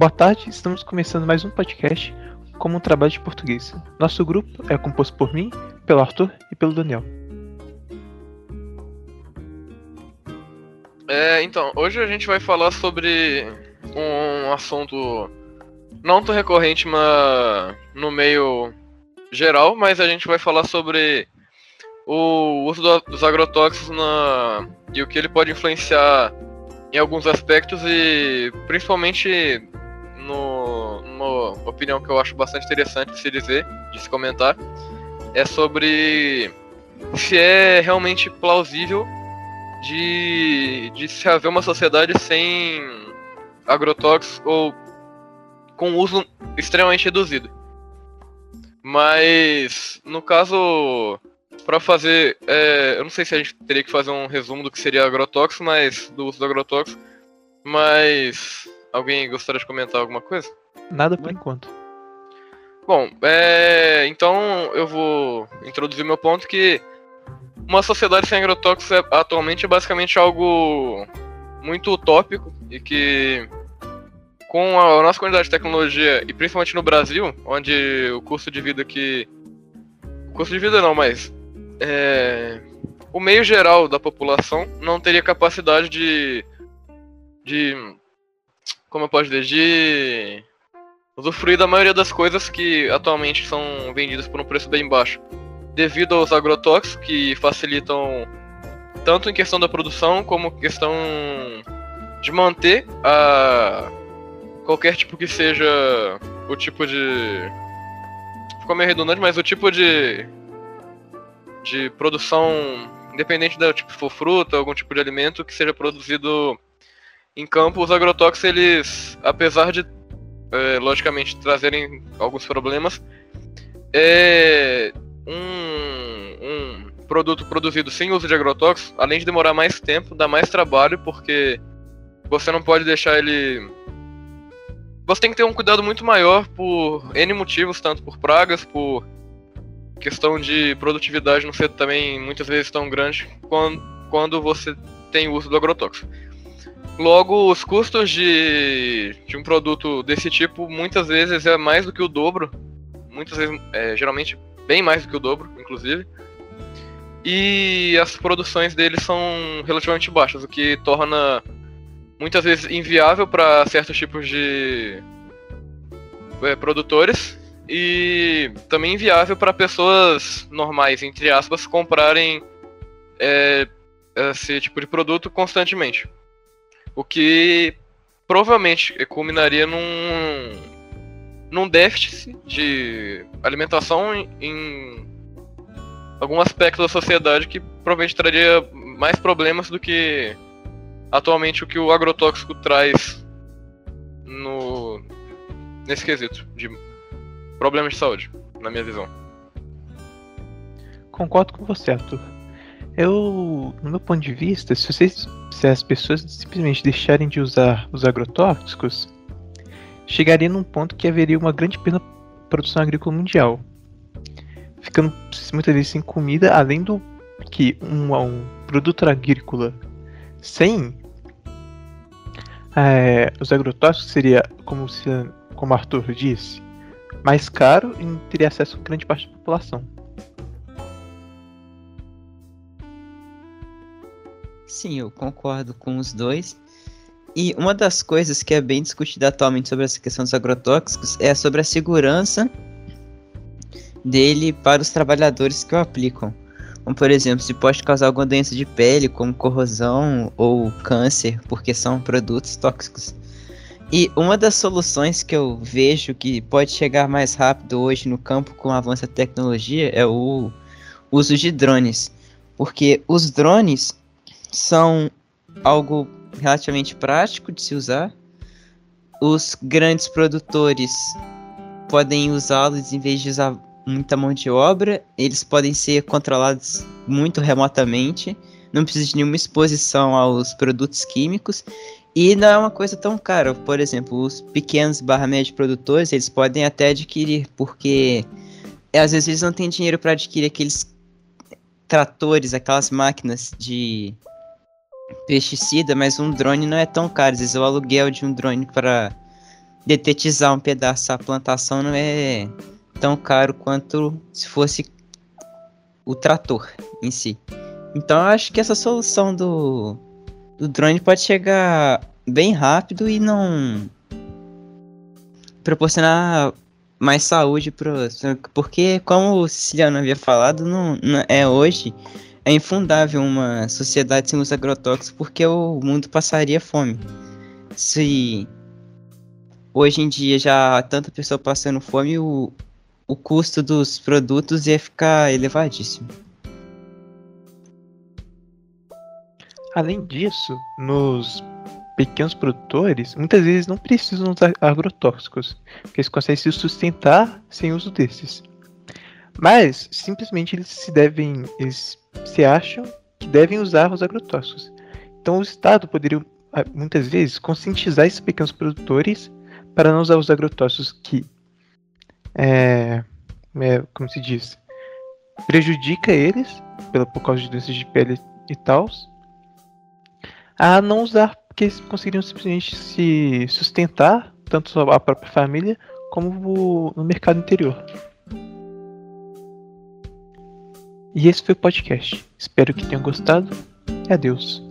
Boa tarde, estamos começando mais um podcast como um trabalho de português. Nosso grupo é composto por mim, pelo Arthur e pelo Daniel. É, então, hoje a gente vai falar sobre um assunto não tão recorrente mas no meio geral, mas a gente vai falar sobre o uso dos agrotóxicos na, e o que ele pode influenciar em alguns aspectos e principalmente no, opinião que eu acho bastante interessante de se dizer, de se comentar, é sobre se é realmente plausível de, de se haver uma sociedade sem agrotóxicos ou com uso extremamente reduzido. Mas no caso para fazer, é, eu não sei se a gente teria que fazer um resumo do que seria agrotóxico, mas do uso do agrotóxico, mas alguém gostaria de comentar alguma coisa? Nada por enquanto. Bom, é, então eu vou introduzir meu ponto que uma sociedade sem agrotóxicos é, atualmente é basicamente algo muito utópico e que com a nossa quantidade de tecnologia e principalmente no Brasil, onde o custo de vida que o custo de vida não, mas é, o meio geral da população não teria capacidade de. de. Como eu posso dizer? de. usufruir da maioria das coisas que atualmente são vendidas por um preço bem baixo. Devido aos agrotóxicos que facilitam tanto em questão da produção como questão de manter a qualquer tipo que seja o tipo de ficou meio redundante, mas o tipo de de produção, independente da tipo for fruta, algum tipo de alimento que seja produzido em campo, os agrotóxicos, eles, apesar de, é, logicamente, trazerem alguns problemas, é um, um produto produzido sem uso de agrotóxicos, além de demorar mais tempo, dá mais trabalho, porque você não pode deixar ele. Você tem que ter um cuidado muito maior por N motivos, tanto por pragas, por questão de produtividade não ser também muitas vezes tão grande quando, quando você tem o uso do agrotóxico. Logo, os custos de, de um produto desse tipo muitas vezes é mais do que o dobro, muitas vezes, é, geralmente bem mais do que o dobro, inclusive. E as produções deles são relativamente baixas, o que torna muitas vezes inviável para certos tipos de é, produtores e também inviável para pessoas normais, entre aspas, comprarem é, esse tipo de produto constantemente. O que provavelmente culminaria num, num déficit de alimentação em, algum aspecto da sociedade que provavelmente traria mais problemas do que atualmente o que o agrotóxico traz no nesse quesito de problemas de saúde, na minha visão. Concordo com você, Arthur. Eu, no meu ponto de vista, se, vocês, se as pessoas simplesmente deixarem de usar os agrotóxicos, chegaria num ponto que haveria uma grande perda produção agrícola mundial, ficando muitas vezes sem comida, além do que um, um produto agrícola sem é, os agrotóxicos seria, como, se, como Arthur disse, mais caro e não teria acesso a grande parte da população. Sim, eu concordo com os dois. E uma das coisas que é bem discutida atualmente sobre essa questão dos agrotóxicos é sobre a segurança dele para os trabalhadores que o aplicam. Como, por exemplo, se pode causar alguma doença de pele, como corrosão ou câncer, porque são produtos tóxicos. E uma das soluções que eu vejo que pode chegar mais rápido hoje no campo com o avanço da tecnologia é o uso de drones. Porque os drones são algo relativamente prático de se usar. Os grandes produtores podem usá-los em vez de usar muita mão de obra. Eles podem ser controlados muito remotamente. Não precisa de nenhuma exposição aos produtos químicos. E não é uma coisa tão cara. Por exemplo, os pequenos barra médio produtores, eles podem até adquirir, porque às vezes eles não têm dinheiro para adquirir aqueles tratores, aquelas máquinas de pesticida, mas um drone não é tão caro. Às vezes o aluguel de um drone para detetizar um pedaço da plantação não é tão caro quanto se fosse o trator em si. Então eu acho que essa solução do, do drone pode chegar bem rápido e não proporcionar mais saúde para porque como o Siciliano havia falado, não, não, é hoje é infundável uma sociedade sem os agrotóxicos porque o mundo passaria fome. Se hoje em dia já há tanta pessoa passando fome, o, o custo dos produtos ia ficar elevadíssimo. Além disso, nos pequenos produtores, muitas vezes não precisam usar agrotóxicos, porque eles conseguem se sustentar sem uso desses. Mas simplesmente eles se devem, eles se acham que devem usar os agrotóxicos. Então o Estado poderia ah, muitas vezes conscientizar esses pequenos produtores para não usar os agrotóxicos que é, é, como se diz prejudica eles pela, por causa de doenças de pele e tal a não usar porque eles conseguiriam simplesmente se sustentar tanto a própria família como no mercado interior. E esse foi o podcast. Espero que tenham gostado. Adeus.